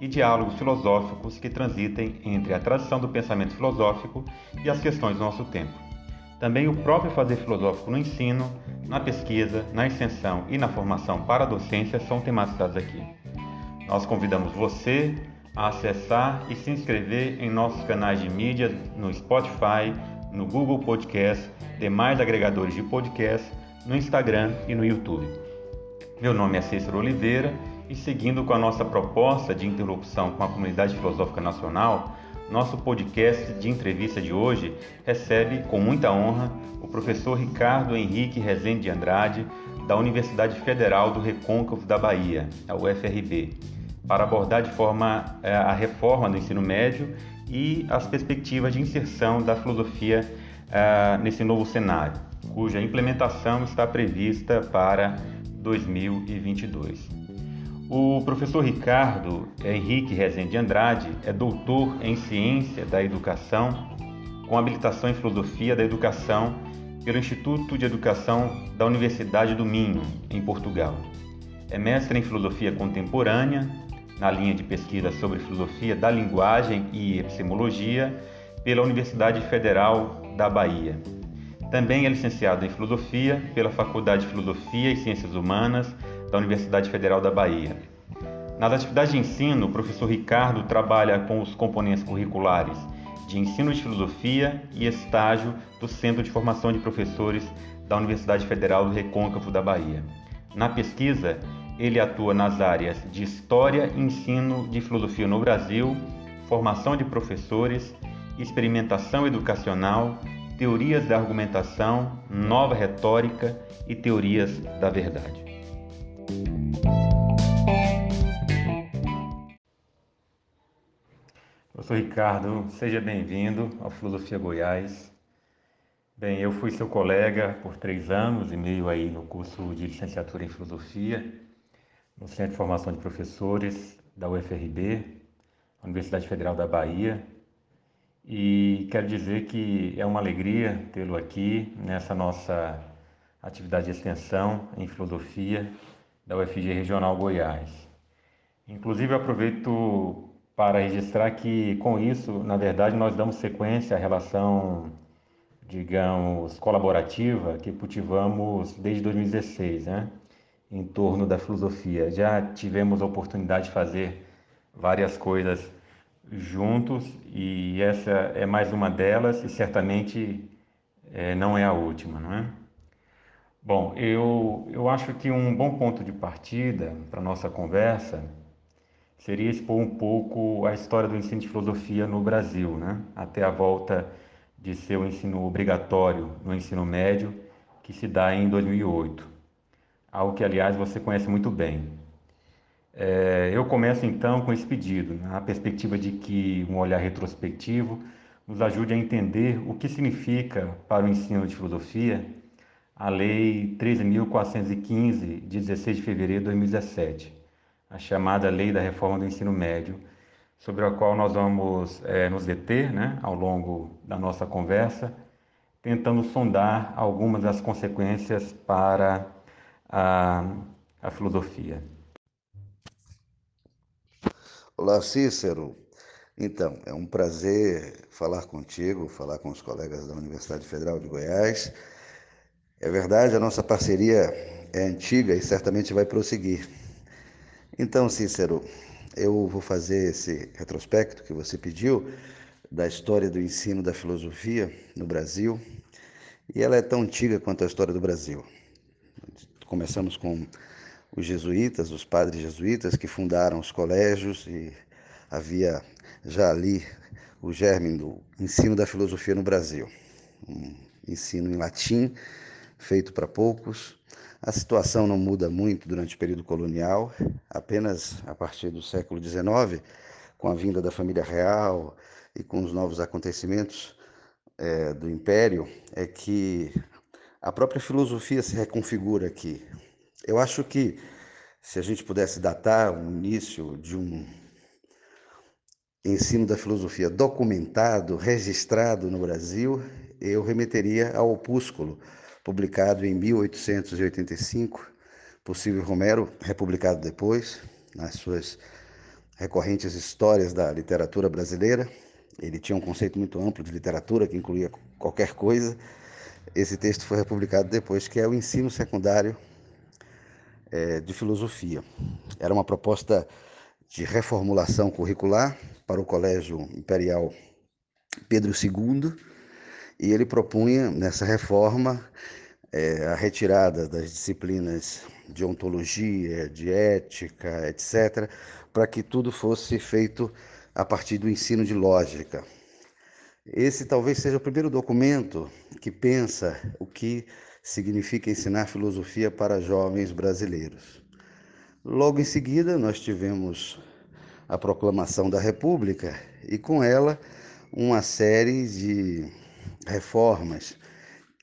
e diálogos filosóficos que transitem entre a tradição do pensamento filosófico e as questões do nosso tempo. Também o próprio fazer filosófico no ensino, na pesquisa, na extensão e na formação para a docência são tematizados aqui. Nós convidamos você a acessar e se inscrever em nossos canais de mídia no Spotify, no Google Podcast, demais agregadores de podcast, no Instagram e no YouTube. Meu nome é Cícero Oliveira e seguindo com a nossa proposta de interlocução com a comunidade filosófica nacional, nosso podcast de entrevista de hoje recebe com muita honra o professor Ricardo Henrique Rezende de Andrade, da Universidade Federal do Recôncavo da Bahia, a UFRB, para abordar de forma eh, a reforma do ensino médio e as perspectivas de inserção da filosofia uh, nesse novo cenário, cuja implementação está prevista para 2022. O professor Ricardo Henrique Rezende Andrade é doutor em Ciência da Educação, com habilitação em Filosofia da Educação pelo Instituto de Educação da Universidade do Minho, em Portugal. É mestre em Filosofia Contemporânea na linha de pesquisa sobre filosofia da linguagem e epistemologia pela Universidade Federal da Bahia. Também é licenciado em filosofia pela Faculdade de Filosofia e Ciências Humanas da Universidade Federal da Bahia. Nas atividades de ensino, o professor Ricardo trabalha com os componentes curriculares de ensino de filosofia e estágio do Centro de Formação de Professores da Universidade Federal do Recôncavo da Bahia. Na pesquisa, ele atua nas áreas de História e Ensino de Filosofia no Brasil, Formação de Professores, Experimentação Educacional, Teorias da Argumentação, Nova Retórica e Teorias da Verdade. Professor Ricardo, seja bem-vindo ao Filosofia Goiás. Bem, eu fui seu colega por três anos e meio aí no curso de licenciatura em Filosofia no Centro de Formação de Professores da UFRB, Universidade Federal da Bahia. E quero dizer que é uma alegria tê-lo aqui nessa nossa atividade de extensão em filosofia da UFG Regional Goiás. Inclusive, aproveito para registrar que, com isso, na verdade, nós damos sequência à relação, digamos, colaborativa que cultivamos desde 2016, né? em torno da filosofia. Já tivemos a oportunidade de fazer várias coisas juntos e essa é mais uma delas e certamente é, não é a última, não é? Bom, eu, eu acho que um bom ponto de partida para a nossa conversa seria expor um pouco a história do ensino de filosofia no Brasil, né? até a volta de seu ensino obrigatório no ensino médio, que se dá em 2008 algo que, aliás, você conhece muito bem. É, eu começo então com esse pedido, na perspectiva de que um olhar retrospectivo nos ajude a entender o que significa para o ensino de filosofia a Lei 13.415, de 16 de fevereiro de 2017, a chamada Lei da Reforma do Ensino Médio, sobre a qual nós vamos é, nos deter né, ao longo da nossa conversa, tentando sondar algumas das consequências para a, a filosofia. Olá, Cícero. Então, é um prazer falar contigo, falar com os colegas da Universidade Federal de Goiás. É verdade, a nossa parceria é antiga e certamente vai prosseguir. Então, Cícero, eu vou fazer esse retrospecto que você pediu da história do ensino da filosofia no Brasil, e ela é tão antiga quanto a história do Brasil. Começamos com os jesuítas, os padres jesuítas que fundaram os colégios e havia já ali o germe do ensino da filosofia no Brasil. Um ensino em latim, feito para poucos. A situação não muda muito durante o período colonial, apenas a partir do século XIX, com a vinda da família real e com os novos acontecimentos é, do Império, é que a própria filosofia se reconfigura aqui. Eu acho que se a gente pudesse datar o início de um ensino da filosofia documentado, registrado no Brasil, eu remeteria ao opúsculo publicado em 1885, possível Romero, republicado depois, nas suas recorrentes histórias da literatura brasileira. Ele tinha um conceito muito amplo de literatura que incluía qualquer coisa. Esse texto foi republicado depois, que é o ensino secundário é, de filosofia. Era uma proposta de reformulação curricular para o Colégio Imperial Pedro II, e ele propunha nessa reforma é, a retirada das disciplinas de ontologia, de ética, etc., para que tudo fosse feito a partir do ensino de lógica. Esse talvez seja o primeiro documento que pensa o que significa ensinar filosofia para jovens brasileiros. Logo em seguida, nós tivemos a proclamação da República e, com ela, uma série de reformas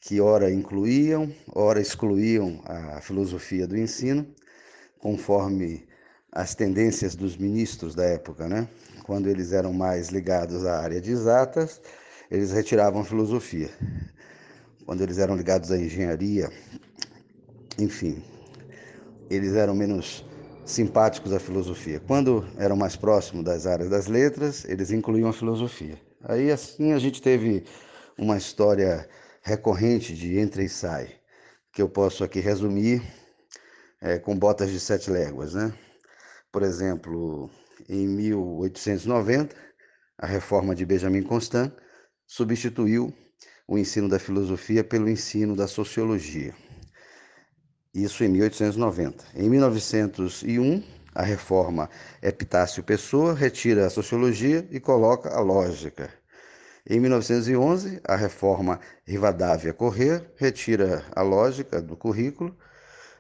que, ora incluíam, ora excluíam a filosofia do ensino, conforme as tendências dos ministros da época, né? Quando eles eram mais ligados à área de exatas, eles retiravam filosofia. Quando eles eram ligados à engenharia, enfim, eles eram menos simpáticos à filosofia. Quando eram mais próximos das áreas das letras, eles incluíam a filosofia. Aí assim a gente teve uma história recorrente de entra e sai, que eu posso aqui resumir é, com botas de sete léguas. Né? Por exemplo, em 1890, a reforma de Benjamin Constant substituiu o ensino da filosofia pelo ensino da sociologia. Isso em 1890. Em 1901, a reforma Epitácio Pessoa retira a sociologia e coloca a lógica. Em 1911, a reforma Rivadavia Corrêa retira a lógica do currículo.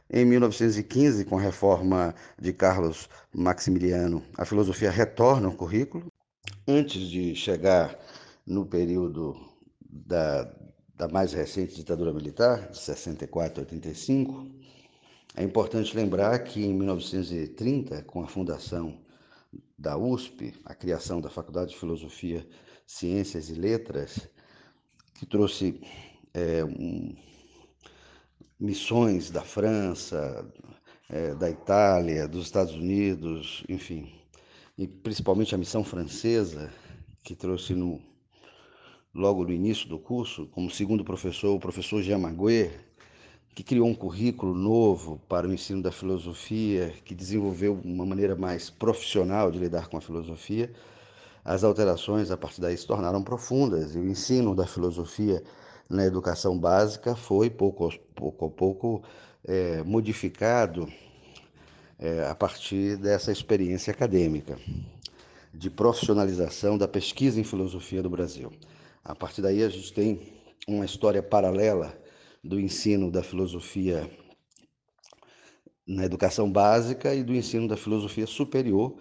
Em 1915, com a reforma de Carlos Maximiliano, a filosofia retorna ao currículo. Antes de chegar no período da, da mais recente ditadura militar, de 64 a 85, é importante lembrar que em 1930, com a fundação da USP, a criação da Faculdade de Filosofia Ciências e Letras, que trouxe é, um, missões da França, é, da Itália, dos Estados Unidos, enfim, e principalmente a missão francesa, que trouxe no, logo no início do curso, como segundo professor, o professor Jean Maguet, que criou um currículo novo para o ensino da filosofia, que desenvolveu uma maneira mais profissional de lidar com a filosofia as alterações a partir daí se tornaram profundas e o ensino da filosofia na educação básica foi pouco, pouco a pouco é, modificado é, a partir dessa experiência acadêmica de profissionalização da pesquisa em filosofia do Brasil. A partir daí a gente tem uma história paralela do ensino da filosofia na educação básica e do ensino da filosofia superior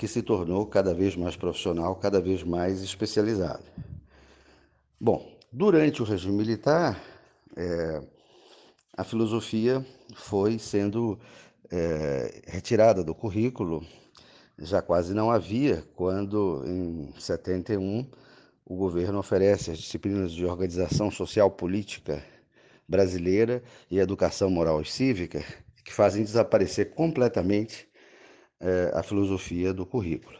que se tornou cada vez mais profissional, cada vez mais especializado. Bom, durante o regime militar, é, a filosofia foi sendo é, retirada do currículo, já quase não havia, quando em 71 o governo oferece as disciplinas de organização social política brasileira e educação moral e cívica, que fazem desaparecer completamente é, a filosofia do currículo.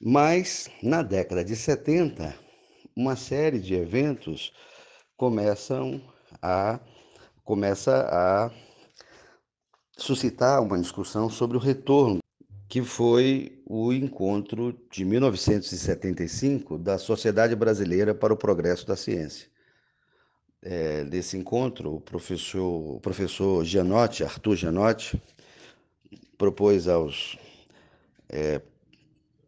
Mas, na década de 70, uma série de eventos começam a, começa a suscitar uma discussão sobre o retorno que foi o encontro de 1975 da Sociedade Brasileira para o Progresso da Ciência. É, nesse encontro, o professor, o professor Gianotti, Arthur Gianotti, propôs aos é,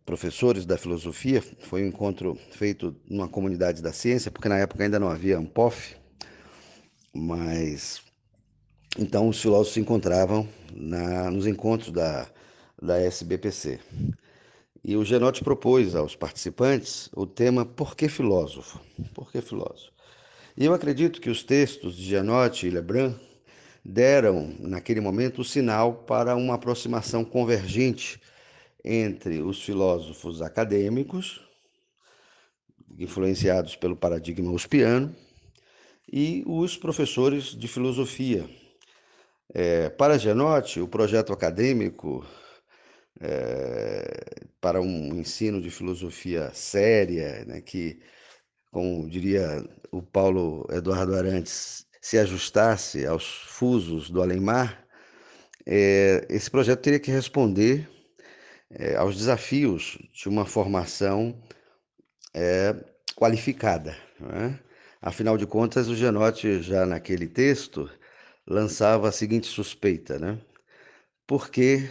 professores da filosofia, foi um encontro feito numa comunidade da ciência, porque na época ainda não havia Ampof, mas então os filósofos se encontravam na, nos encontros da, da SBPC. E o Genote propôs aos participantes o tema Por que filósofo? Por que filósofo? E eu acredito que os textos de Genote e Lebrun deram, naquele momento, o sinal para uma aproximação convergente entre os filósofos acadêmicos, influenciados pelo paradigma uspiano, e os professores de filosofia. É, para Genotti, o projeto acadêmico é, para um ensino de filosofia séria, né, que, como diria o Paulo Eduardo Arantes, se ajustasse aos fusos do além-mar, é, esse projeto teria que responder é, aos desafios de uma formação é, qualificada. É? Afinal de contas, o Genote, já naquele texto, lançava a seguinte suspeita: né? por que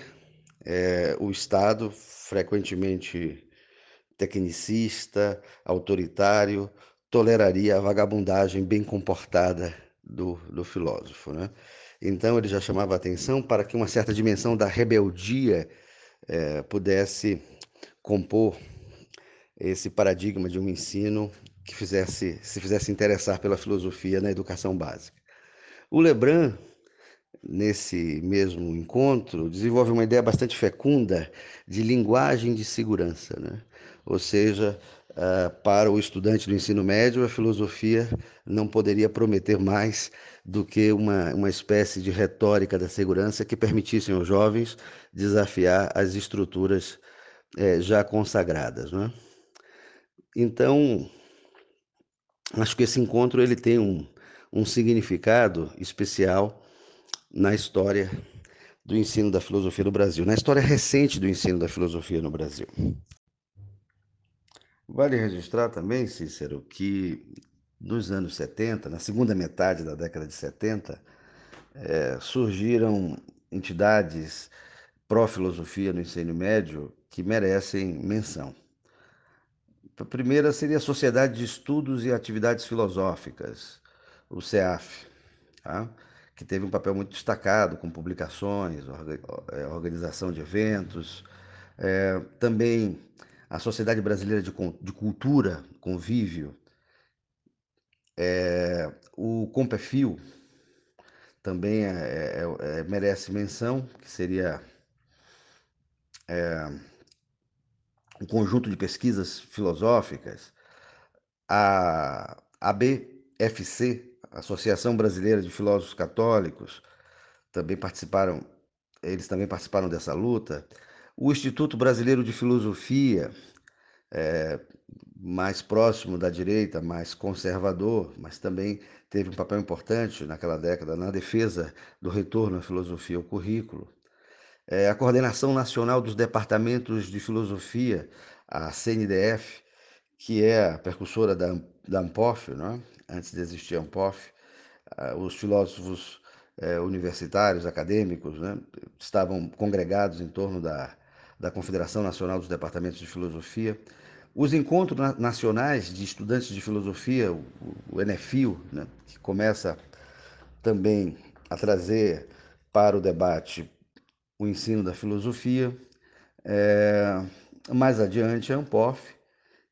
é, o Estado, frequentemente tecnicista, autoritário, toleraria a vagabundagem bem comportada do, do filósofo. Né? Então, ele já chamava atenção para que uma certa dimensão da rebeldia é, pudesse compor esse paradigma de um ensino que fizesse, se fizesse interessar pela filosofia na educação básica. O Lebrun, nesse mesmo encontro, desenvolve uma ideia bastante fecunda de linguagem de segurança, né? ou seja, uh, para o estudante do ensino médio, a filosofia não poderia prometer mais do que uma, uma espécie de retórica da segurança que permitissem aos jovens desafiar as estruturas é, já consagradas. Né? Então, acho que esse encontro ele tem um, um significado especial na história do ensino da filosofia no Brasil, na história recente do ensino da filosofia no Brasil. Vale registrar também, Cícero, que nos anos 70, na segunda metade da década de 70, é, surgiram entidades pró-filosofia no ensino médio que merecem menção. A primeira seria a Sociedade de Estudos e Atividades Filosóficas, o CEAF, tá? que teve um papel muito destacado com publicações, é, organização de eventos. É, também a Sociedade Brasileira de, de Cultura, Convívio, é, o Compefil também é, é, é, merece menção, que seria é, um conjunto de pesquisas filosóficas. A ABFC, Associação Brasileira de Filósofos Católicos, também participaram, eles também participaram dessa luta. O Instituto Brasileiro de Filosofia, é, mais próximo da direita, mais conservador, mas também teve um papel importante naquela década na defesa do retorno à filosofia ao currículo. É, a Coordenação Nacional dos Departamentos de Filosofia, a CNDF, que é a percussora da, da ANPOF, é? antes de existir a ANPOF, os filósofos é, universitários, acadêmicos, né, estavam congregados em torno da, da Confederação Nacional dos Departamentos de Filosofia. Os encontros nacionais de estudantes de filosofia, o, ENEFIO, né, que começa também a trazer para o debate o ensino da filosofia. É, mais adiante, a ANPOF,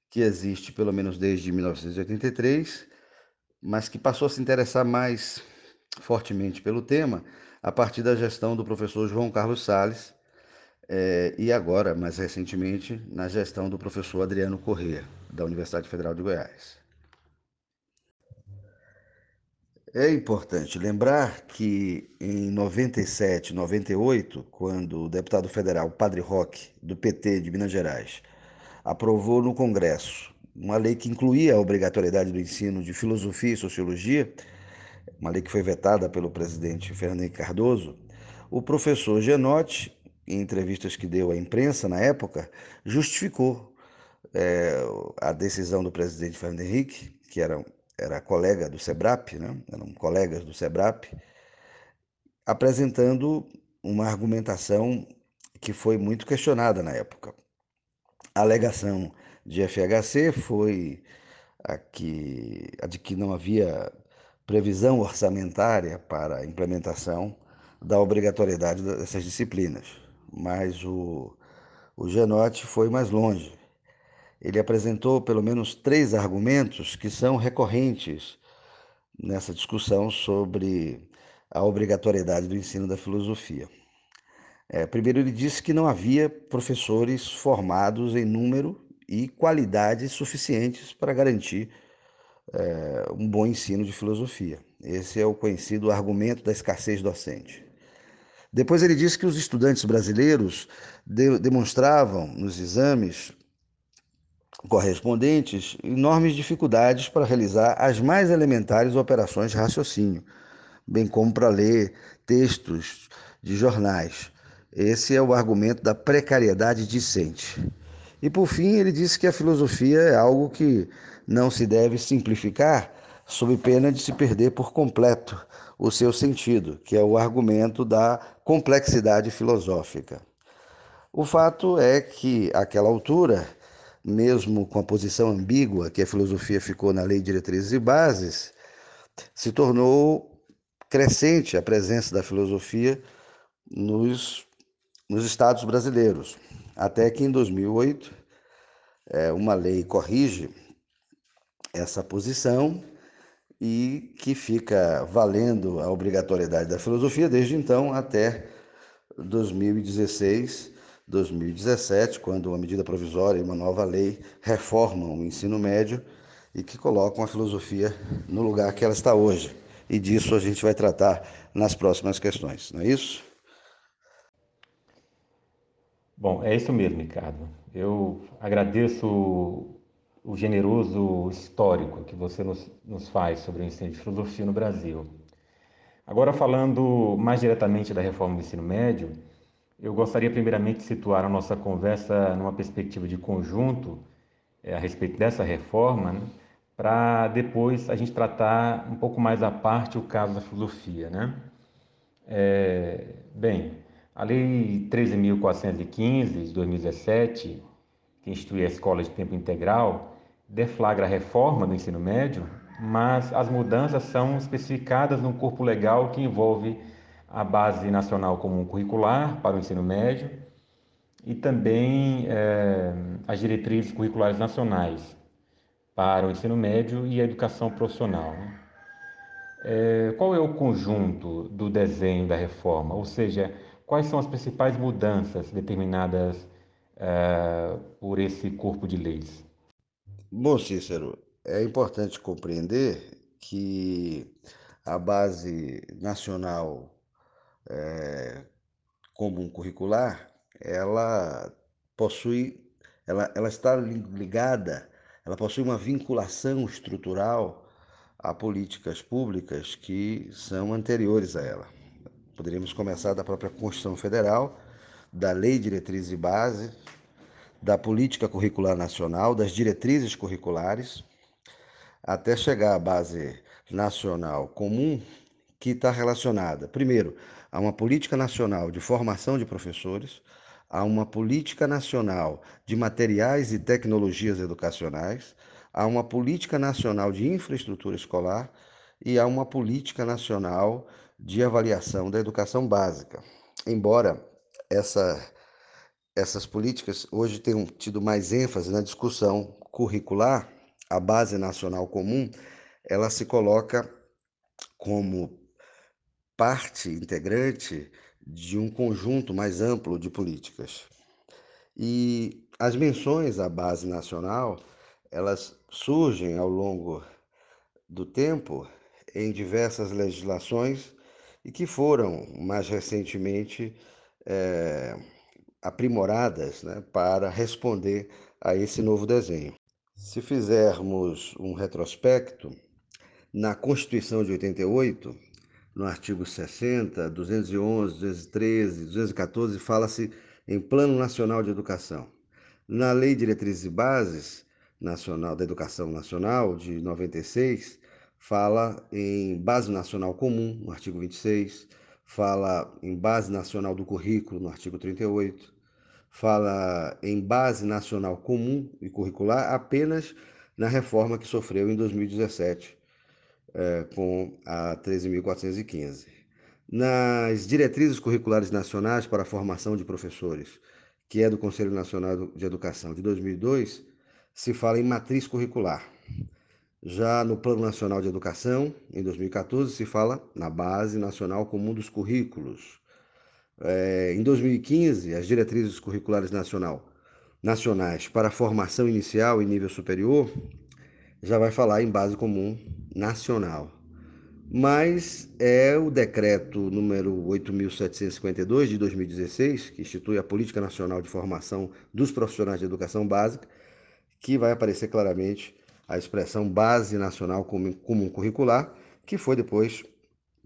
que existe pelo menos desde 1983, mas que passou a se interessar mais fortemente pelo tema a partir da gestão do professor João Carlos Sales, é, e agora, mais recentemente, na gestão do professor Adriano Corrêa, da Universidade Federal de Goiás. É importante lembrar que em 97, 98, quando o deputado federal Padre Roque, do PT de Minas Gerais, aprovou no Congresso uma lei que incluía a obrigatoriedade do ensino de filosofia e sociologia, uma lei que foi vetada pelo presidente Fernando Henrique Cardoso, o professor Genotti em entrevistas que deu à imprensa na época, justificou é, a decisão do presidente Fernando Henrique, que era, era colega do SEBRAP, né? eram colegas do SEBRAP, apresentando uma argumentação que foi muito questionada na época. A alegação de FHC foi a, que, a de que não havia previsão orçamentária para a implementação da obrigatoriedade dessas disciplinas. Mas o, o Genote foi mais longe. Ele apresentou pelo menos três argumentos que são recorrentes nessa discussão sobre a obrigatoriedade do ensino da filosofia. É, primeiro, ele disse que não havia professores formados em número e qualidade suficientes para garantir é, um bom ensino de filosofia. Esse é o conhecido argumento da escassez docente. Depois ele disse que os estudantes brasileiros de, demonstravam nos exames correspondentes enormes dificuldades para realizar as mais elementares operações de raciocínio, bem como para ler textos de jornais. Esse é o argumento da precariedade discente. E por fim, ele disse que a filosofia é algo que não se deve simplificar sob pena de se perder por completo o seu sentido, que é o argumento da complexidade filosófica. O fato é que, àquela altura, mesmo com a posição ambígua que a filosofia ficou na Lei de Diretrizes e Bases, se tornou crescente a presença da filosofia nos nos estados brasileiros. Até que em 2008, é, uma lei corrige essa posição e que fica valendo a obrigatoriedade da filosofia desde então até 2016, 2017, quando uma medida provisória e uma nova lei reformam o ensino médio e que colocam a filosofia no lugar que ela está hoje. E disso a gente vai tratar nas próximas questões, não é isso? Bom, é isso mesmo, Ricardo. Eu agradeço o generoso histórico que você nos, nos faz sobre o ensino de filosofia no Brasil. Agora, falando mais diretamente da reforma do ensino médio, eu gostaria primeiramente de situar a nossa conversa numa perspectiva de conjunto é, a respeito dessa reforma, né, para depois a gente tratar um pouco mais à parte o caso da filosofia. Né? É, bem, a Lei 13.415 de 2017, que institui a escola de tempo integral, deflagra a reforma do ensino médio, mas as mudanças são especificadas no corpo legal que envolve a Base Nacional Comum Curricular para o ensino médio e também é, as diretrizes curriculares nacionais para o ensino médio e a educação profissional. É, qual é o conjunto do desenho da reforma? Ou seja, quais são as principais mudanças determinadas uh, por esse corpo de leis? Bom, Cícero, é importante compreender que a base nacional é, comum curricular, ela possui, ela, ela está ligada, ela possui uma vinculação estrutural a políticas públicas que são anteriores a ela. Poderíamos começar da própria Constituição Federal, da Lei Diretrizes e Base, da Política Curricular Nacional, das diretrizes curriculares, até chegar à base nacional comum, que está relacionada, primeiro, a uma política nacional de formação de professores, a uma política nacional de materiais e tecnologias educacionais, a uma política nacional de infraestrutura escolar e a uma política nacional de avaliação da educação básica. Embora essa, essas políticas hoje tenham tido mais ênfase na discussão curricular, a base nacional comum, ela se coloca como parte integrante de um conjunto mais amplo de políticas. E as menções à base nacional, elas surgem ao longo do tempo em diversas legislações e que foram mais recentemente é, aprimoradas né, para responder a esse novo desenho. Se fizermos um retrospecto, na Constituição de 88 no artigo 60, 211, 213, 214, fala-se em Plano Nacional de Educação. Na Lei Diretrizes e Bases Nacional da Educação Nacional de 96, fala em Base Nacional Comum, no artigo 26, fala em Base Nacional do Currículo, no artigo 38, fala em Base Nacional Comum e Curricular apenas na reforma que sofreu em 2017, é, com a 13.415. Nas diretrizes curriculares nacionais para a formação de professores, que é do Conselho Nacional de Educação de 2002, se fala em matriz curricular. Já no Plano Nacional de Educação, em 2014, se fala na Base Nacional Comum dos Currículos. É, em 2015, as diretrizes curriculares nacional, nacionais para formação inicial e nível superior já vai falar em base comum nacional. Mas é o decreto número 8752 de 2016, que institui a Política Nacional de Formação dos Profissionais de Educação Básica, que vai aparecer claramente a expressão Base Nacional Comum Curricular, que foi depois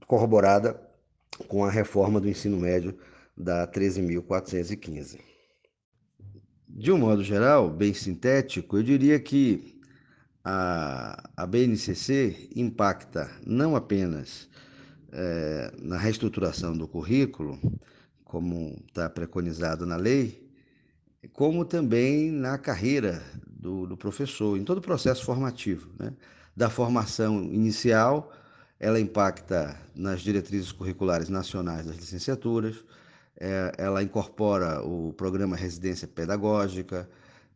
corroborada com a reforma do ensino médio da 13.415. De um modo geral, bem sintético, eu diria que a, a BNCC impacta não apenas é, na reestruturação do currículo, como está preconizado na lei, como também na carreira do, do professor, em todo o processo formativo. Né? Da formação inicial, ela impacta nas diretrizes curriculares nacionais das licenciaturas, é, ela incorpora o programa Residência Pedagógica,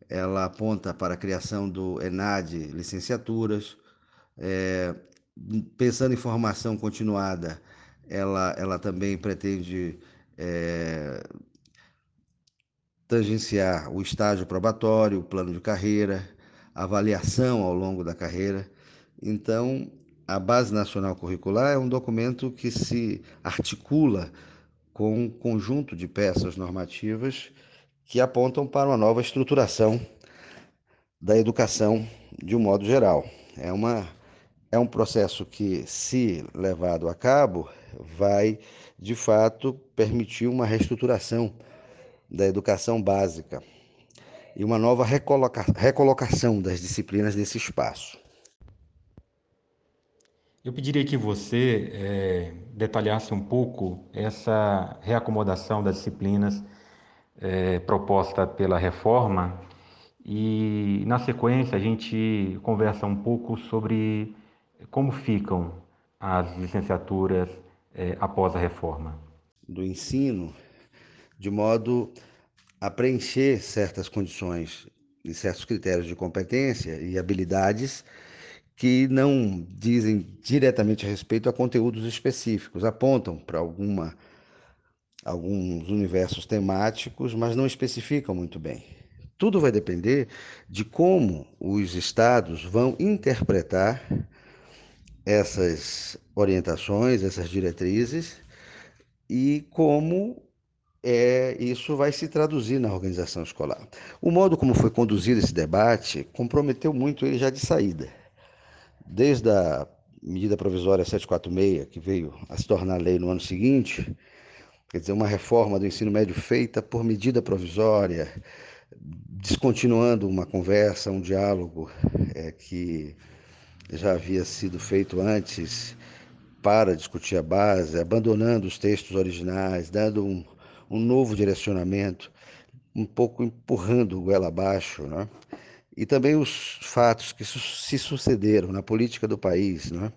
ela aponta para a criação do ENAD licenciaturas. É, pensando em formação continuada, ela, ela também pretende é, tangenciar o estágio probatório, o plano de carreira, avaliação ao longo da carreira. Então, a Base Nacional Curricular é um documento que se articula com um conjunto de peças normativas que apontam para uma nova estruturação da educação de um modo geral. É, uma, é um processo que, se levado a cabo, vai de fato permitir uma reestruturação da educação básica e uma nova recoloca recolocação das disciplinas nesse espaço. Eu pediria que você é, detalhasse um pouco essa reacomodação das disciplinas é, proposta pela reforma e, na sequência, a gente conversa um pouco sobre como ficam as licenciaturas é, após a reforma. Do ensino, de modo a preencher certas condições e certos critérios de competência e habilidades que não dizem diretamente a respeito a conteúdos específicos, apontam para alguma alguns universos temáticos, mas não especificam muito bem. Tudo vai depender de como os estados vão interpretar essas orientações, essas diretrizes e como é, isso vai se traduzir na organização escolar. O modo como foi conduzido esse debate comprometeu muito ele já de saída. Desde a medida provisória 746, que veio a se tornar lei no ano seguinte, quer dizer, uma reforma do ensino médio feita por medida provisória, descontinuando uma conversa, um diálogo é, que já havia sido feito antes para discutir a base, abandonando os textos originais, dando um, um novo direcionamento, um pouco empurrando o goela abaixo, né? E também os fatos que se sucederam na política do país, né?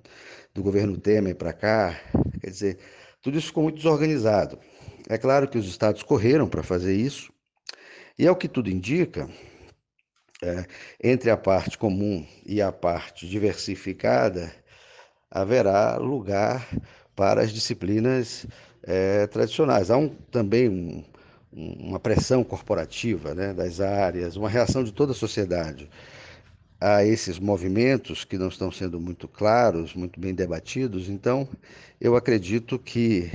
do governo Temer para cá, quer dizer, tudo isso ficou muito desorganizado. É claro que os estados correram para fazer isso, e ao que tudo indica, é, entre a parte comum e a parte diversificada, haverá lugar para as disciplinas é, tradicionais. Há um, também um, uma pressão corporativa né, das áreas, uma reação de toda a sociedade a esses movimentos que não estão sendo muito claros, muito bem debatidos. Então, eu acredito que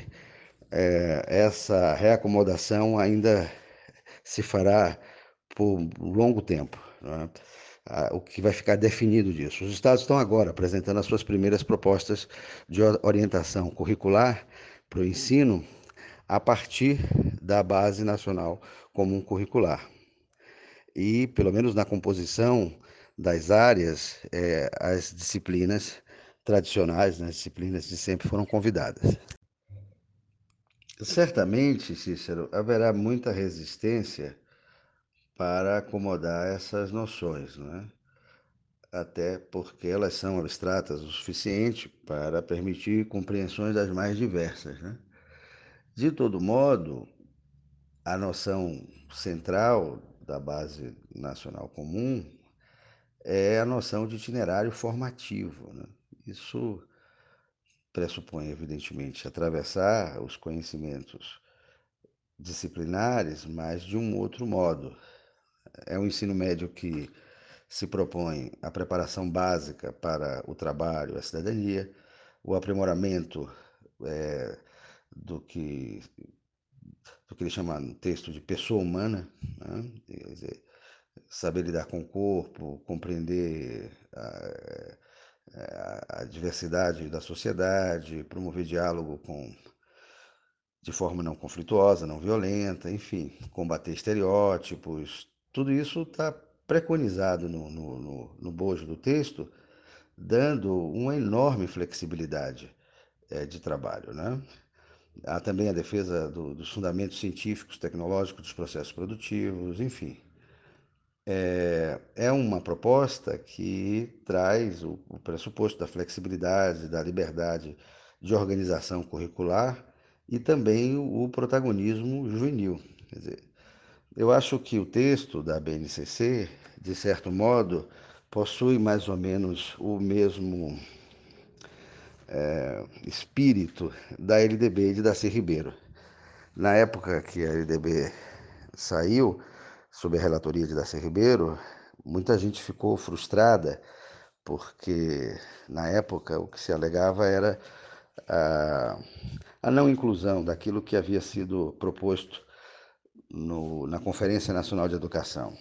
é, essa reacomodação ainda se fará por longo tempo. Né? o que vai ficar definido disso. Os estados estão agora apresentando as suas primeiras propostas de orientação curricular para o ensino a partir da Base Nacional Comum Curricular. E, pelo menos na composição das áreas, é, as disciplinas tradicionais, né, as disciplinas de sempre foram convidadas. Certamente, Cícero, haverá muita resistência para acomodar essas noções, né? até porque elas são abstratas o suficiente para permitir compreensões das mais diversas. Né? De todo modo, a noção central da base nacional comum é a noção de itinerário formativo. Né? Isso pressupõe, evidentemente, atravessar os conhecimentos disciplinares, mas de um outro modo. É um ensino médio que se propõe a preparação básica para o trabalho, a cidadania, o aprimoramento é, do que do que ele chama no texto de pessoa humana, né? dizer, saber lidar com o corpo, compreender a, a, a diversidade da sociedade, promover diálogo com de forma não conflituosa, não violenta, enfim, combater estereótipos, tudo isso está preconizado no, no, no, no, bojo do texto, dando uma enorme flexibilidade é, de trabalho. Né? Há também a defesa do, dos fundamentos científicos, tecnológicos dos processos produtivos, enfim. É, é uma proposta que traz o, o pressuposto da flexibilidade, da liberdade de organização curricular e também o, o protagonismo juvenil. Quer dizer, eu acho que o texto da BNCC, de certo modo, possui mais ou menos o mesmo é, espírito da LDB de Darcy Ribeiro. Na época que a LDB saiu, sob a relatoria de Darcy Ribeiro, muita gente ficou frustrada, porque na época o que se alegava era a, a não inclusão daquilo que havia sido proposto no, na Conferência Nacional de Educação.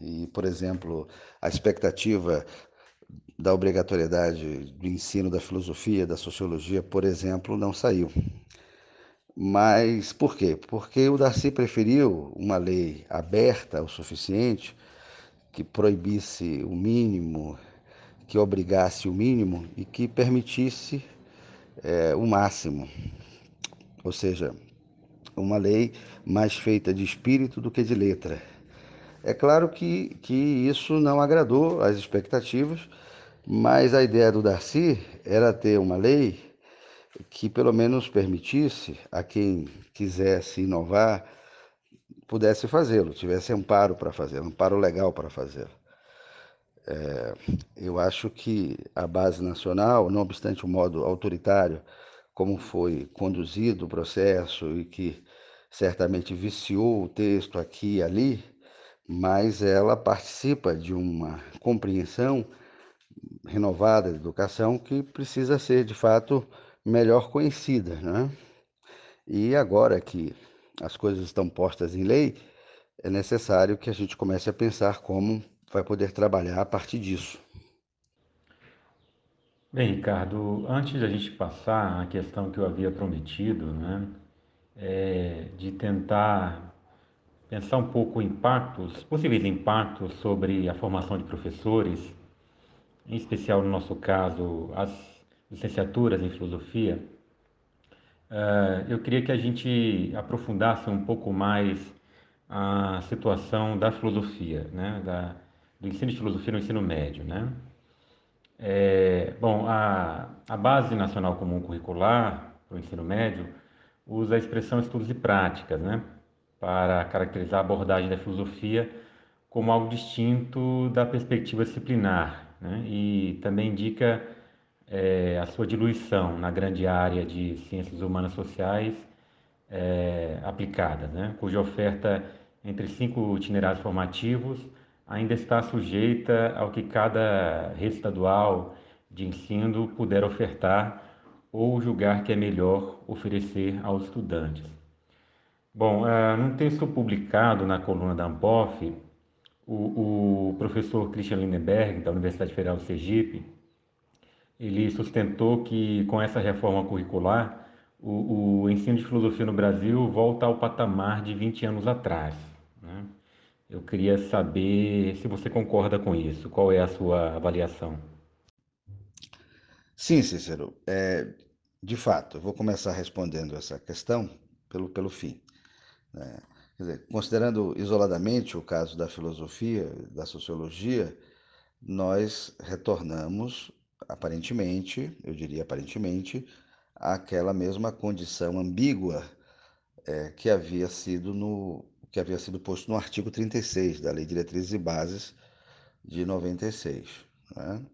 E, por exemplo, a expectativa da obrigatoriedade do ensino da filosofia, da sociologia, por exemplo, não saiu. Mas por quê? Porque o Darcy preferiu uma lei aberta o suficiente, que proibisse o mínimo, que obrigasse o mínimo e que permitisse é, o máximo. Ou seja, uma lei mais feita de espírito do que de letra. É claro que, que isso não agradou às expectativas, mas a ideia do Darcy era ter uma lei que pelo menos permitisse a quem quisesse inovar pudesse fazê-lo, tivesse amparo para fazê-lo, amparo legal para fazê-lo. É, eu acho que a base nacional, não obstante o modo autoritário como foi conduzido o processo e que certamente viciou o texto aqui e ali, mas ela participa de uma compreensão renovada da educação que precisa ser, de fato, melhor conhecida. Né? E agora que as coisas estão postas em lei, é necessário que a gente comece a pensar como vai poder trabalhar a partir disso. Bem, Ricardo, antes da gente passar à questão que eu havia prometido, né, é de tentar pensar um pouco impactos, possíveis impactos sobre a formação de professores, em especial no nosso caso, as licenciaturas em filosofia, uh, eu queria que a gente aprofundasse um pouco mais a situação da filosofia, né, da, do ensino de filosofia no ensino médio, né? É, bom, a, a Base Nacional Comum Curricular para o ensino médio usa a expressão estudos e práticas, né, para caracterizar a abordagem da filosofia como algo distinto da perspectiva disciplinar, né, e também indica é, a sua diluição na grande área de ciências humanas sociais é, aplicadas, né, cuja oferta entre cinco itinerários formativos ainda está sujeita ao que cada rede estadual de ensino puder ofertar ou julgar que é melhor oferecer aos estudantes. Bom, uh, num texto publicado na coluna da Ampof, O, o professor Christian Lindenberg, da Universidade Federal de Sergipe, ele sustentou que com essa reforma curricular, o, o, ensino de filosofia no Brasil volta ao patamar de 20 anos atrás. Né? Eu queria saber se você concorda com isso, qual é a sua avaliação? Sim, Cícero. É, de fato, eu vou começar respondendo essa questão pelo, pelo fim. Né? Dizer, considerando isoladamente o caso da filosofia, da sociologia, nós retornamos, aparentemente, eu diria aparentemente, àquela mesma condição ambígua é, que havia sido no que havia sido posto no artigo 36 da Lei Diretrizes e Bases de 96. Né?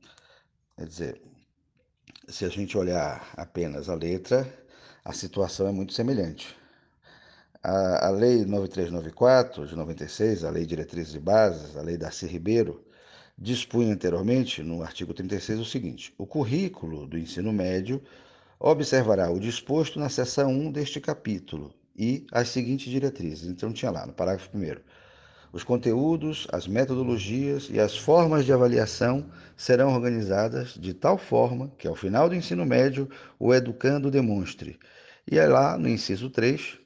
Quer dizer, se a gente olhar apenas a letra, a situação é muito semelhante. A, a Lei 9394 de 96, a Lei Diretrizes e Bases, a Lei Darcy Ribeiro, dispunha anteriormente, no artigo 36, o seguinte: o currículo do ensino médio observará o disposto na seção 1 deste capítulo e as seguintes diretrizes. Então, tinha lá no parágrafo 1 os conteúdos, as metodologias e as formas de avaliação serão organizadas de tal forma que, ao final do ensino médio, o educando demonstre. E aí, lá no inciso 3,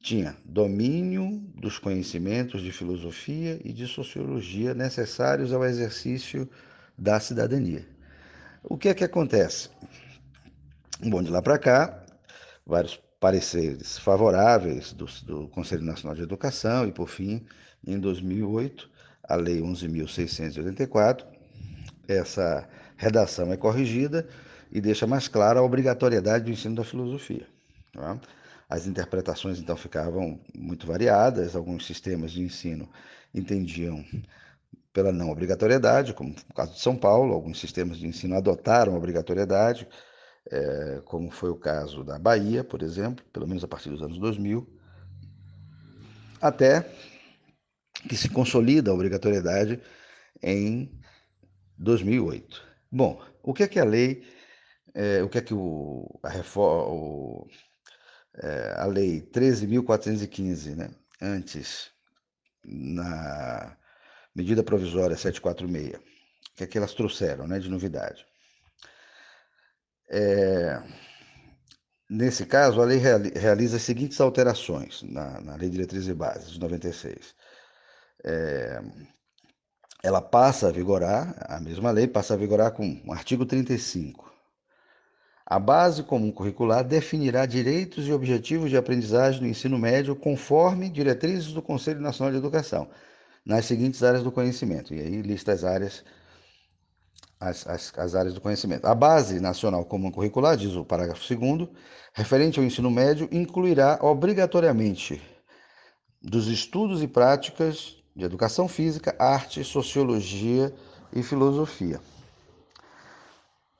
tinha domínio dos conhecimentos de filosofia e de sociologia necessários ao exercício da cidadania. O que é que acontece? Bom, de lá para cá, vários pareceres favoráveis do, do Conselho Nacional de Educação e, por fim, em 2008, a Lei 11.684. Essa redação é corrigida e deixa mais clara a obrigatoriedade do ensino da filosofia. Tá? As interpretações então ficavam muito variadas, alguns sistemas de ensino entendiam pela não obrigatoriedade, como no caso de São Paulo, alguns sistemas de ensino adotaram a obrigatoriedade, é, como foi o caso da Bahia, por exemplo, pelo menos a partir dos anos 2000, até que se consolida a obrigatoriedade em 2008. Bom, o que é que a lei, é, o que é que o, a reforma, é, a lei 13.415, né, antes, na medida provisória 746, o que é que elas trouxeram né, de novidade? É, nesse caso, a lei realiza as seguintes alterações na, na Lei de Diretrizes e Bases de 96 é, ela passa a vigorar, a mesma lei passa a vigorar com o artigo 35. A base comum curricular definirá direitos e objetivos de aprendizagem do ensino médio conforme diretrizes do Conselho Nacional de Educação, nas seguintes áreas do conhecimento. E aí lista as áreas, as, as, as áreas do conhecimento. A base nacional comum curricular, diz o parágrafo 2 referente ao ensino médio, incluirá obrigatoriamente dos estudos e práticas de educação física, arte, sociologia e filosofia.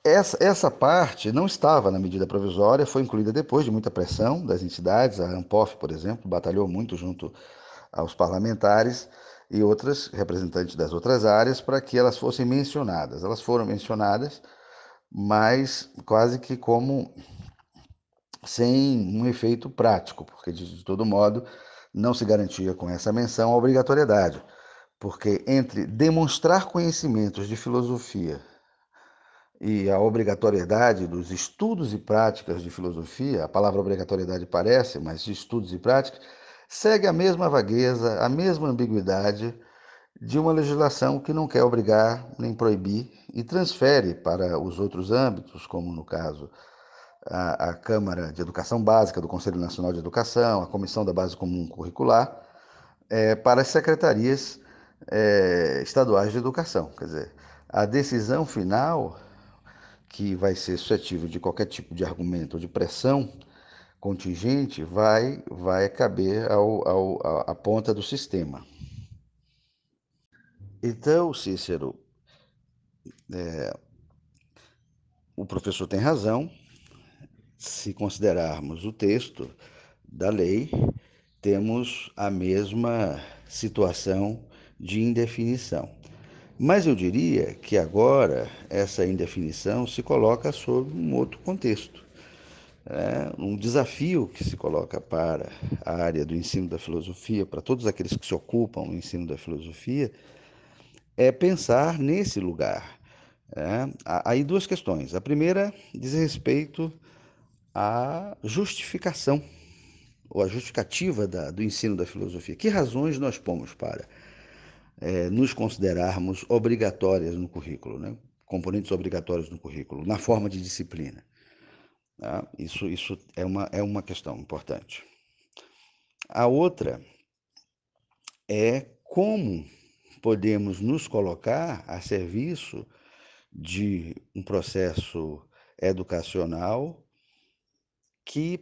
Essa, essa parte não estava na medida provisória, foi incluída depois de muita pressão das entidades. A ANPOF, por exemplo, batalhou muito junto aos parlamentares e outras representantes das outras áreas para que elas fossem mencionadas. Elas foram mencionadas, mas quase que como sem um efeito prático, porque de, de todo modo não se garantia com essa menção a obrigatoriedade, porque entre demonstrar conhecimentos de filosofia e a obrigatoriedade dos estudos e práticas de filosofia, a palavra obrigatoriedade parece, mas de estudos e práticas, segue a mesma vagueza, a mesma ambiguidade de uma legislação que não quer obrigar nem proibir e transfere para os outros âmbitos, como no caso a, a Câmara de Educação Básica do Conselho Nacional de Educação, a Comissão da Base Comum Curricular, é, para as secretarias é, estaduais de educação. Quer dizer, a decisão final, que vai ser suscetível de qualquer tipo de argumento ou de pressão contingente, vai, vai caber ao, ao, à ponta do sistema. Então, Cícero, é, o professor tem razão, se considerarmos o texto da lei, temos a mesma situação de indefinição. Mas eu diria que agora essa indefinição se coloca sob um outro contexto. é, um desafio que se coloca para a área do ensino da filosofia, para todos aqueles que se ocupam do ensino da filosofia, é pensar nesse lugar. É, há aí duas questões. A primeira diz respeito à justificação, ou a justificativa da, do ensino da filosofia. Que razões nós pomos para é, nos considerarmos obrigatórias no currículo, né? componentes obrigatórios no currículo, na forma de disciplina? Tá? Isso, isso é, uma, é uma questão importante. A outra é como podemos nos colocar a serviço de um processo educacional que,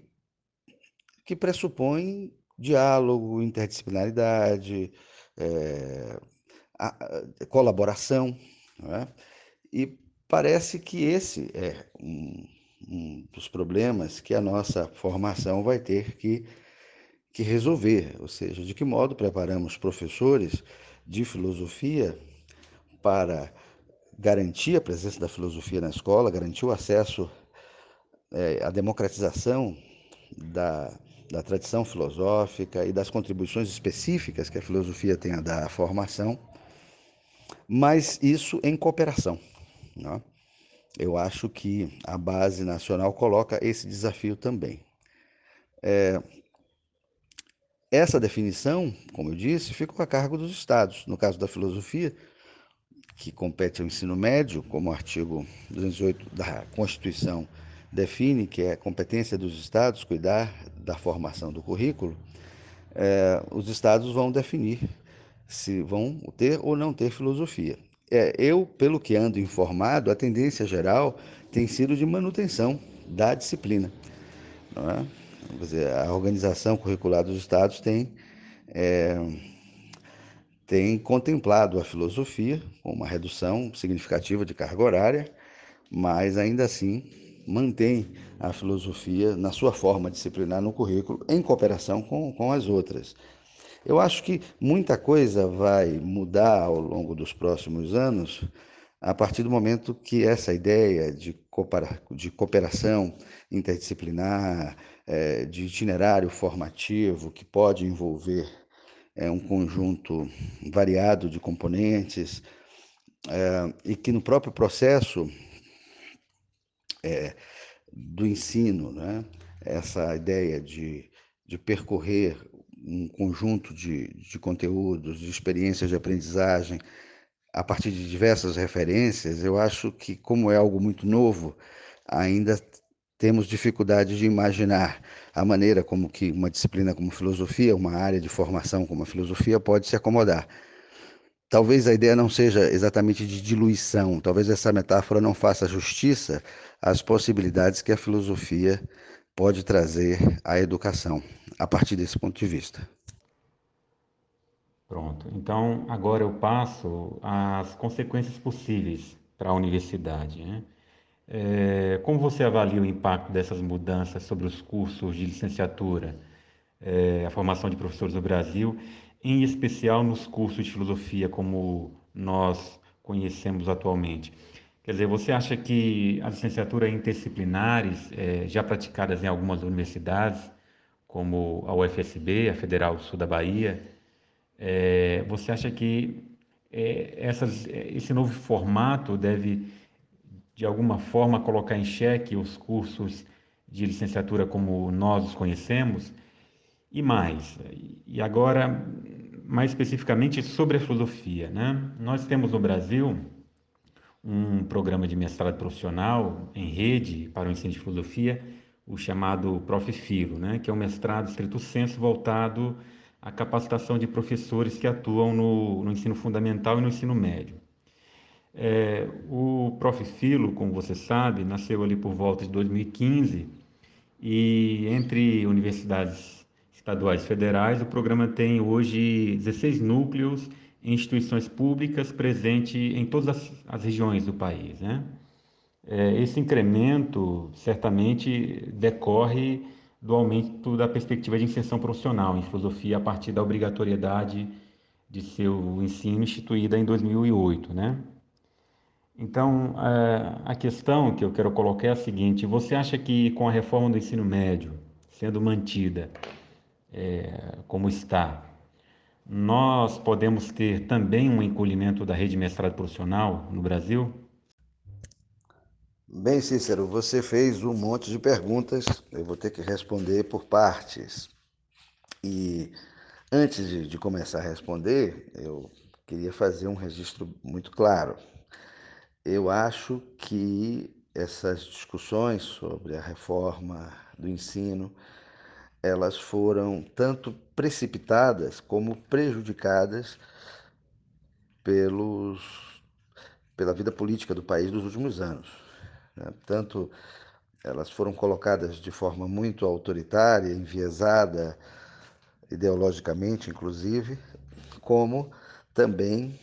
que pressupõe diálogo, interdisciplinaridade, é, a, a, colaboração. É? E parece que esse é um, um dos problemas que a nossa formação vai ter que, que resolver, ou seja, de que modo preparamos professores de filosofia para garantir a presença da filosofia na escola, garantir o acesso é, à democratização da, da tradição filosófica e das contribuições específicas que a filosofia tem a dar à formação, mas isso em cooperação. Não? É? eu acho que a base nacional coloca esse desafio também. É, essa definição, como eu disse, fica a cargo dos estados. No caso da filosofia, que compete ao ensino médio, como o artigo 208 da Constituição define, que é competência dos estados cuidar da formação do currículo, é, os estados vão definir se vão ter ou não ter filosofia. É, eu, pelo que ando informado, a tendência geral tem sido de manutenção da disciplina. É? Dizer, a organização curricular dos estados tem, é, tem contemplado a filosofia com uma redução significativa de carga horária, mas ainda assim mantém a filosofia na sua forma disciplinar no currículo, em cooperação com, com as outras. Eu acho que muita coisa vai mudar ao longo dos próximos anos a partir do momento que essa ideia de, cooperação interdisciplinar, é, de itinerário formativo, que pode envolver é, um conjunto variado de componentes, é, e que no próprio processo do ensino, né, essa ideia de, de percorrer um conjunto de, de conteúdos, de experiências de aprendizagem, a partir de diversas referências, eu acho que, como é algo muito novo, ainda temos dificuldade de imaginar a maneira como que uma disciplina como filosofia, uma área de formação como a filosofia pode se acomodar. Talvez a ideia não seja exatamente de diluição, talvez essa metáfora não faça justiça às possibilidades que a filosofia pode trazer à educação a partir desse ponto de vista. Pronto. Então, agora eu passo às consequências possíveis para a universidade. Né? É, como você avalia o impacto dessas mudanças sobre os cursos de licenciatura, é, a formação de professores no Brasil, em especial nos cursos de filosofia como nós conhecemos atualmente? Quer dizer, você acha que as licenciaturas interdisciplinares, é, já praticadas em algumas universidades, como a UFSB, a Federal Sul da Bahia, é, você acha que é, essas, esse novo formato deve, de alguma forma, colocar em xeque os cursos de licenciatura como nós os conhecemos? E mais, e agora, mais especificamente sobre a filosofia, né? Nós temos no Brasil um programa de mestrado profissional em rede para o ensino de filosofia, o chamado Profilo, né, que é um mestrado estrito senso voltado à capacitação de professores que atuam no, no ensino fundamental e no ensino médio. É, o Profilo, como você sabe, nasceu ali por volta de 2015 e entre universidades estaduais e federais, o programa tem hoje 16 núcleos em instituições públicas presente em todas as, as regiões do país. Né? É, esse incremento certamente decorre do aumento da perspectiva de inserção profissional em filosofia a partir da obrigatoriedade de seu ensino instituída em 2008, né? Então, é, a questão que eu quero colocar é a seguinte: você acha que com a reforma do ensino médio sendo mantida é, como está, nós podemos ter também um encolhimento da rede mestrado profissional no Brasil? Bem, Cícero, você fez um monte de perguntas, eu vou ter que responder por partes. E antes de, de começar a responder, eu queria fazer um registro muito claro. Eu acho que essas discussões sobre a reforma do ensino, elas foram tanto precipitadas como prejudicadas pelos, pela vida política do país dos últimos anos. Né? Tanto elas foram colocadas de forma muito autoritária, enviesada, ideologicamente, inclusive, como também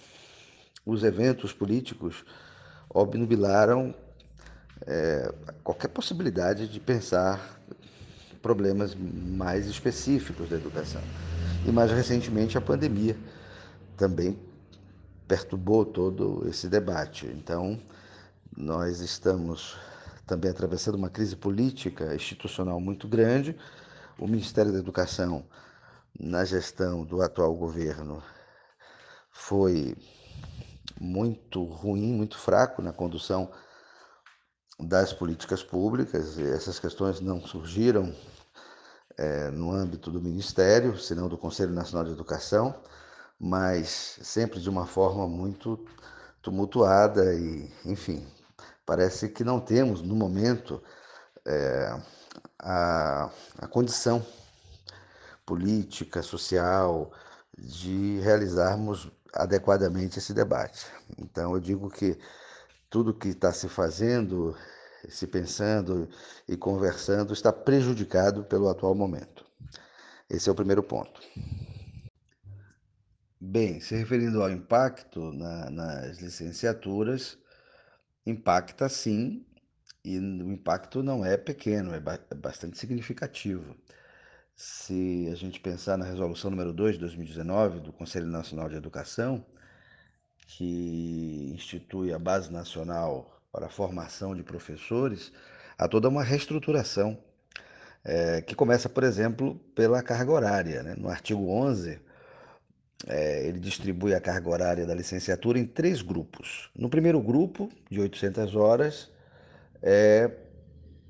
os eventos políticos obnubilaram é, qualquer possibilidade de pensar problemas mais específicos da educação. E mais recentemente a pandemia também perturbou todo esse debate. Então, nós estamos também atravessando uma crise política institucional muito grande. O Ministério da Educação, na gestão do atual governo, foi muito ruim, muito fraco na condução das políticas públicas. Essas questões não surgiram é, no âmbito do Ministério, senão do Conselho Nacional de Educação, mas sempre de uma forma muito tumultuada e, enfim, parece que não temos no momento é, a, a condição política, social, de realizarmos adequadamente esse debate. Então, eu digo que tudo que está se fazendo, se pensando e conversando está prejudicado pelo atual momento. Esse é o primeiro ponto. Bem, se referindo ao impacto na, nas licenciaturas, impacta sim, e o impacto não é pequeno, é, ba é bastante significativo. Se a gente pensar na resolução número 2 de 2019 do Conselho Nacional de Educação, que institui a Base Nacional para a Formação de Professores, há toda uma reestruturação, é, que começa, por exemplo, pela carga horária. Né? No artigo 11, é, ele distribui a carga horária da licenciatura em três grupos. No primeiro grupo, de 800 horas, é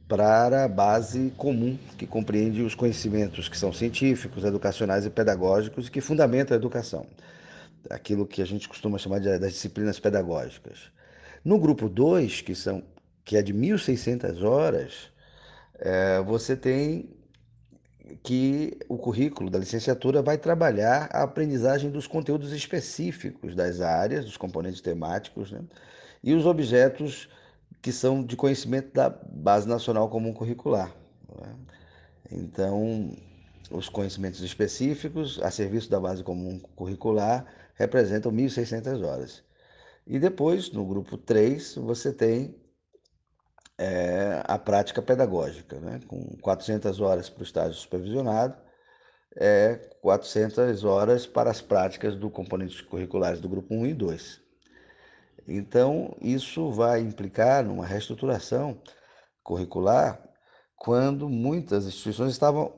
para a base comum, que compreende os conhecimentos que são científicos, educacionais e pedagógicos e que fundamentam a educação. Aquilo que a gente costuma chamar de, das disciplinas pedagógicas. No grupo 2, que, são, que é de 1.600 horas, é, você tem que o currículo da licenciatura vai trabalhar a aprendizagem dos conteúdos específicos das áreas, dos componentes temáticos, né? e os objetos que são de conhecimento da Base Nacional Comum Curricular. Né? Então, os conhecimentos específicos a serviço da Base Comum Curricular representam 1.600 horas. E depois, no grupo 3, você tem é, a prática pedagógica, né? com 400 horas para o estágio supervisionado, é 400 horas para as práticas do componentes curriculares do grupo 1 e 2. Então, isso vai implicar numa reestruturação curricular quando muitas instituições estavam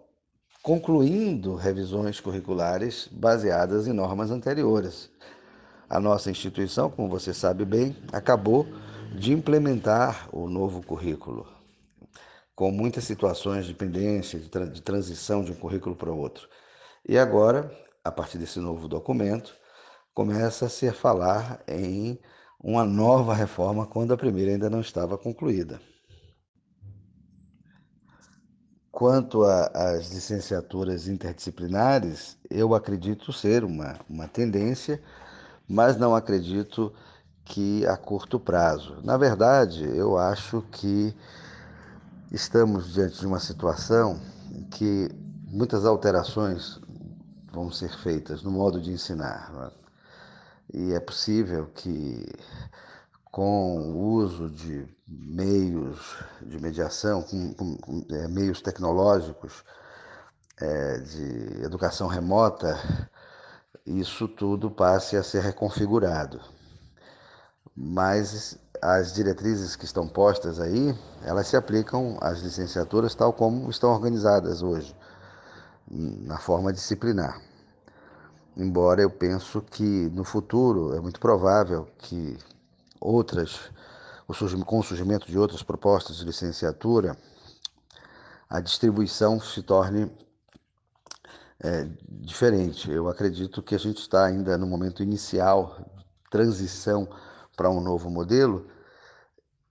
concluindo revisões curriculares baseadas em normas anteriores. A nossa instituição, como você sabe bem, acabou de implementar o novo currículo, com muitas situações de pendência, de, transição de um currículo para outro. E agora, a partir desse novo documento, começa-se a falar em uma nova reforma quando a primeira ainda não estava concluída. Quanto às licenciaturas interdisciplinares, eu acredito ser uma, uma tendência, mas não acredito que a curto prazo. Na verdade, eu acho que estamos diante de uma situação que muitas alterações vão ser feitas no modo de ensinar. É? E é possível que, com o uso de meios de mediação, com, com, com é, meios tecnológicos, é, de educação remota, isso tudo passe a ser reconfigurado. Mas as diretrizes que estão postas aí, elas se aplicam às licenciaturas tal como estão organizadas hoje, na forma disciplinar. Embora eu penso que no futuro é muito provável que outras, com o surgimento de outras propostas de licenciatura, a distribuição se torne é, diferente. Eu acredito que a gente está ainda no momento inicial, transição para um novo modelo,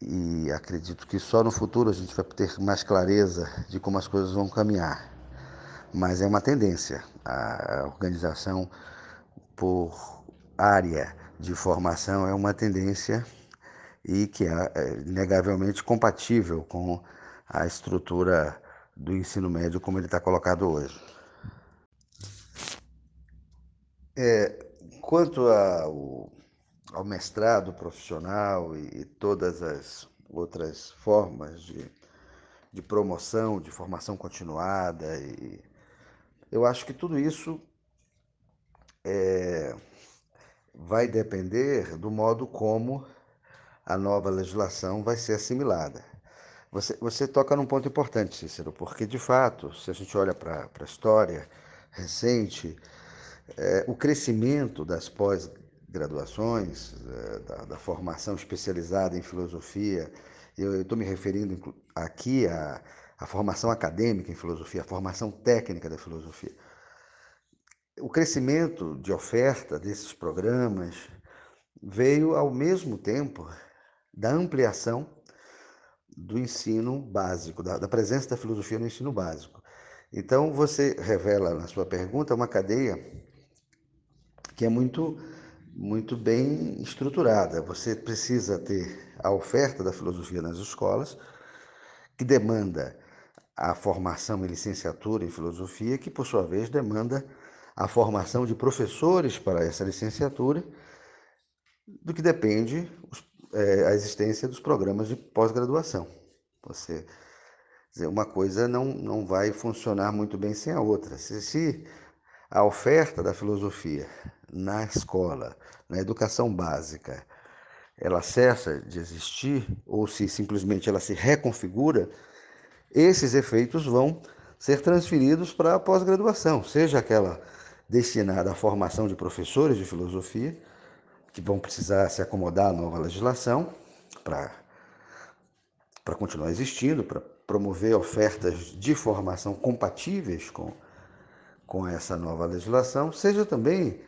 e acredito que só no futuro a gente vai ter mais clareza de como as coisas vão caminhar. Mas é uma tendência a organização por área de formação é uma tendência e que é, é inegavelmente compatível com a estrutura do ensino médio como ele está colocado hoje. É, quanto ao, ao mestrado profissional e, e, todas as outras formas de, de promoção, de formação continuada, e, eu acho que tudo isso é, vai depender do modo como a nova legislação vai ser assimilada. Você, você toca num ponto importante, Cícero, porque de fato, se a gente olha para a história recente, é, o crescimento das pós-graduações, é, da, da, formação especializada em filosofia, eu estou me referindo aqui à, à formação acadêmica em filosofia, à formação técnica da filosofia. O crescimento de oferta desses programas veio ao mesmo tempo da ampliação do ensino básico, da, da presença da filosofia no ensino básico. Então, você revela na sua pergunta uma cadeia que é muito, muito bem estruturada. Você precisa ter a oferta da filosofia nas escolas, que demanda a formação em licenciatura em filosofia, que por sua vez demanda a formação de professores para essa licenciatura, do que depende é, a existência dos programas de pós-graduação. Você dizer, uma coisa não, não vai funcionar muito bem sem a outra. Se, se a oferta da filosofia na escola, na educação básica, ela cessa de existir, ou se simplesmente ela se reconfigura, esses efeitos vão ser transferidos para a pós-graduação, seja aquela destinada à formação de professores de filosofia, que vão precisar se acomodar à nova legislação para continuar existindo, para promover ofertas de formação compatíveis com, com essa nova legislação, seja também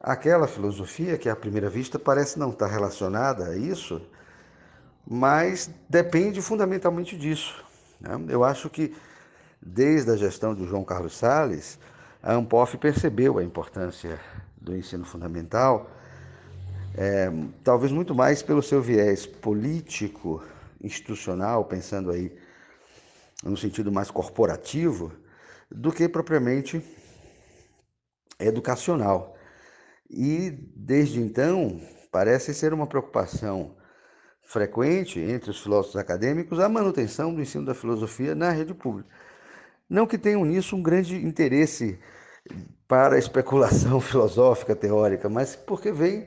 aquela filosofia que à primeira vista parece não estar relacionada a isso, mas depende fundamentalmente disso. Né? Eu acho que desde a gestão de João Carlos Salles, a Ampof percebeu a importância do ensino fundamental é, talvez muito mais pelo seu viés político, institucional, pensando aí no sentido mais corporativo, do que propriamente educacional. E desde então parece ser uma preocupação frequente entre os filósofos acadêmicos a manutenção do ensino da filosofia na rede pública. Não que tenham nisso um grande interesse para a especulação filosófica teórica, mas porque vem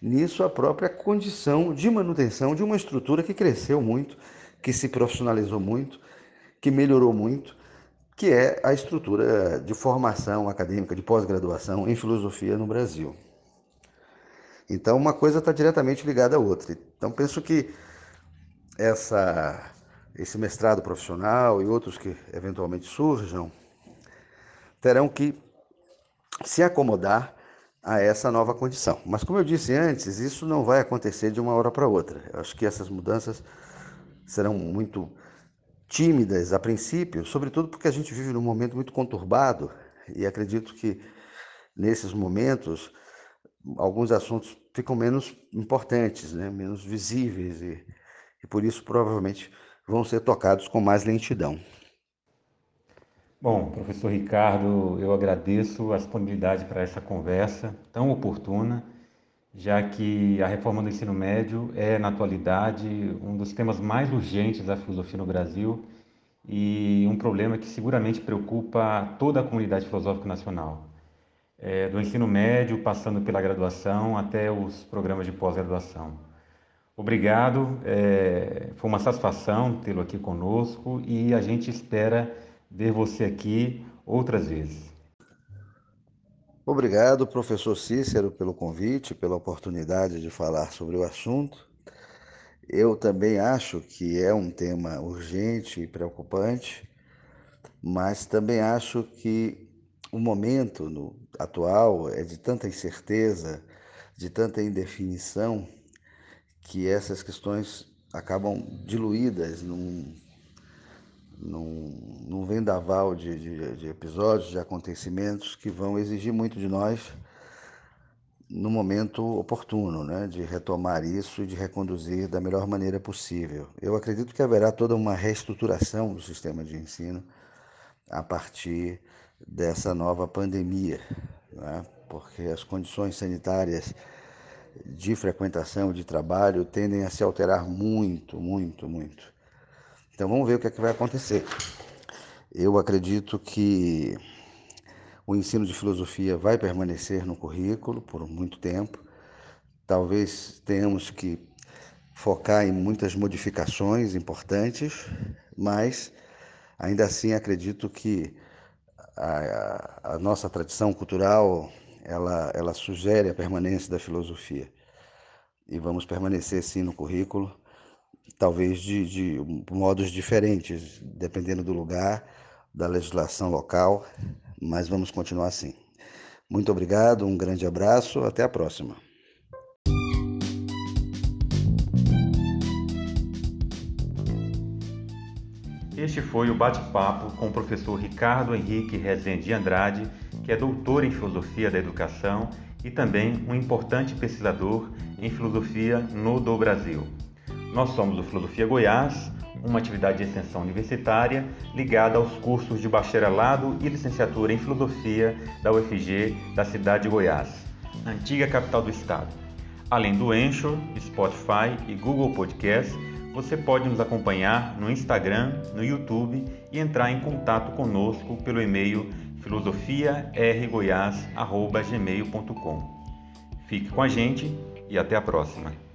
nisso a própria condição de manutenção de uma estrutura que cresceu muito, que se profissionalizou muito, que melhorou muito, que é a estrutura de formação acadêmica, de pós-graduação em filosofia no Brasil. Então, uma coisa está diretamente ligada à outra. Então, penso que essa, esse mestrado profissional e outros que eventualmente surjam terão que se acomodar a essa nova condição. Mas, como eu disse antes, isso não vai acontecer de uma hora para outra. Eu acho que essas mudanças serão muito tímidas a princípio, sobretudo porque a gente vive num momento muito conturbado e acredito que nesses momentos alguns assuntos ficam menos importantes, né? menos visíveis e, e por isso provavelmente vão ser tocados com mais lentidão. Bom, professor Ricardo, eu agradeço a disponibilidade para essa conversa tão oportuna, já que a reforma do ensino médio é, na atualidade, um dos temas mais urgentes da filosofia no Brasil e um problema que seguramente preocupa toda a comunidade filosófica nacional. É, do ensino médio, passando pela graduação até os programas de pós-graduação. Obrigado, é, foi uma satisfação tê-lo aqui conosco e a gente espera ver você aqui outras vezes. Obrigado, professor Cícero, pelo convite, pela oportunidade de falar sobre o assunto. Eu também acho que é um tema urgente e preocupante, mas também acho que o momento no, atual é de tanta incerteza, de tanta indefinição, que essas questões acabam diluídas num, num, num vendaval de, de, de episódios, de acontecimentos que vão exigir muito de nós no momento oportuno, né, de retomar isso e de reconduzir da melhor maneira possível. Eu acredito que haverá toda uma reestruturação do sistema de ensino a partir dessa nova pandemia, né, porque as condições sanitárias de frequentação, de trabalho, tendem a se alterar muito, muito, muito. Então vamos ver o que, é que vai acontecer. Eu acredito que o ensino de filosofia vai permanecer no currículo por muito tempo. Talvez tenhamos que focar em muitas modificações importantes, mas ainda assim acredito que a, a, nossa tradição cultural ela, ela sugere a permanência da filosofia. E vamos permanecer sim no currículo, talvez de, de modos diferentes, dependendo do lugar, da legislação local, mas vamos continuar assim. Muito obrigado, um grande abraço, até a próxima. Este foi o bate-papo com o professor Ricardo Henrique Rezende Andrade, que é doutor em Filosofia da Educação e também um importante pesquisador em Filosofia no do Brasil. Nós somos o Filosofia Goiás, uma atividade de extensão universitária ligada aos cursos de bacharelado e licenciatura em Filosofia da UFG da cidade de Goiás, antiga capital do estado. Além do Anchor, Spotify e Google Podcast, você pode nos acompanhar no Instagram, no YouTube e entrar em contato conosco pelo e-mail filosofiargoiás.gmail.com. Fique com a gente e até a próxima!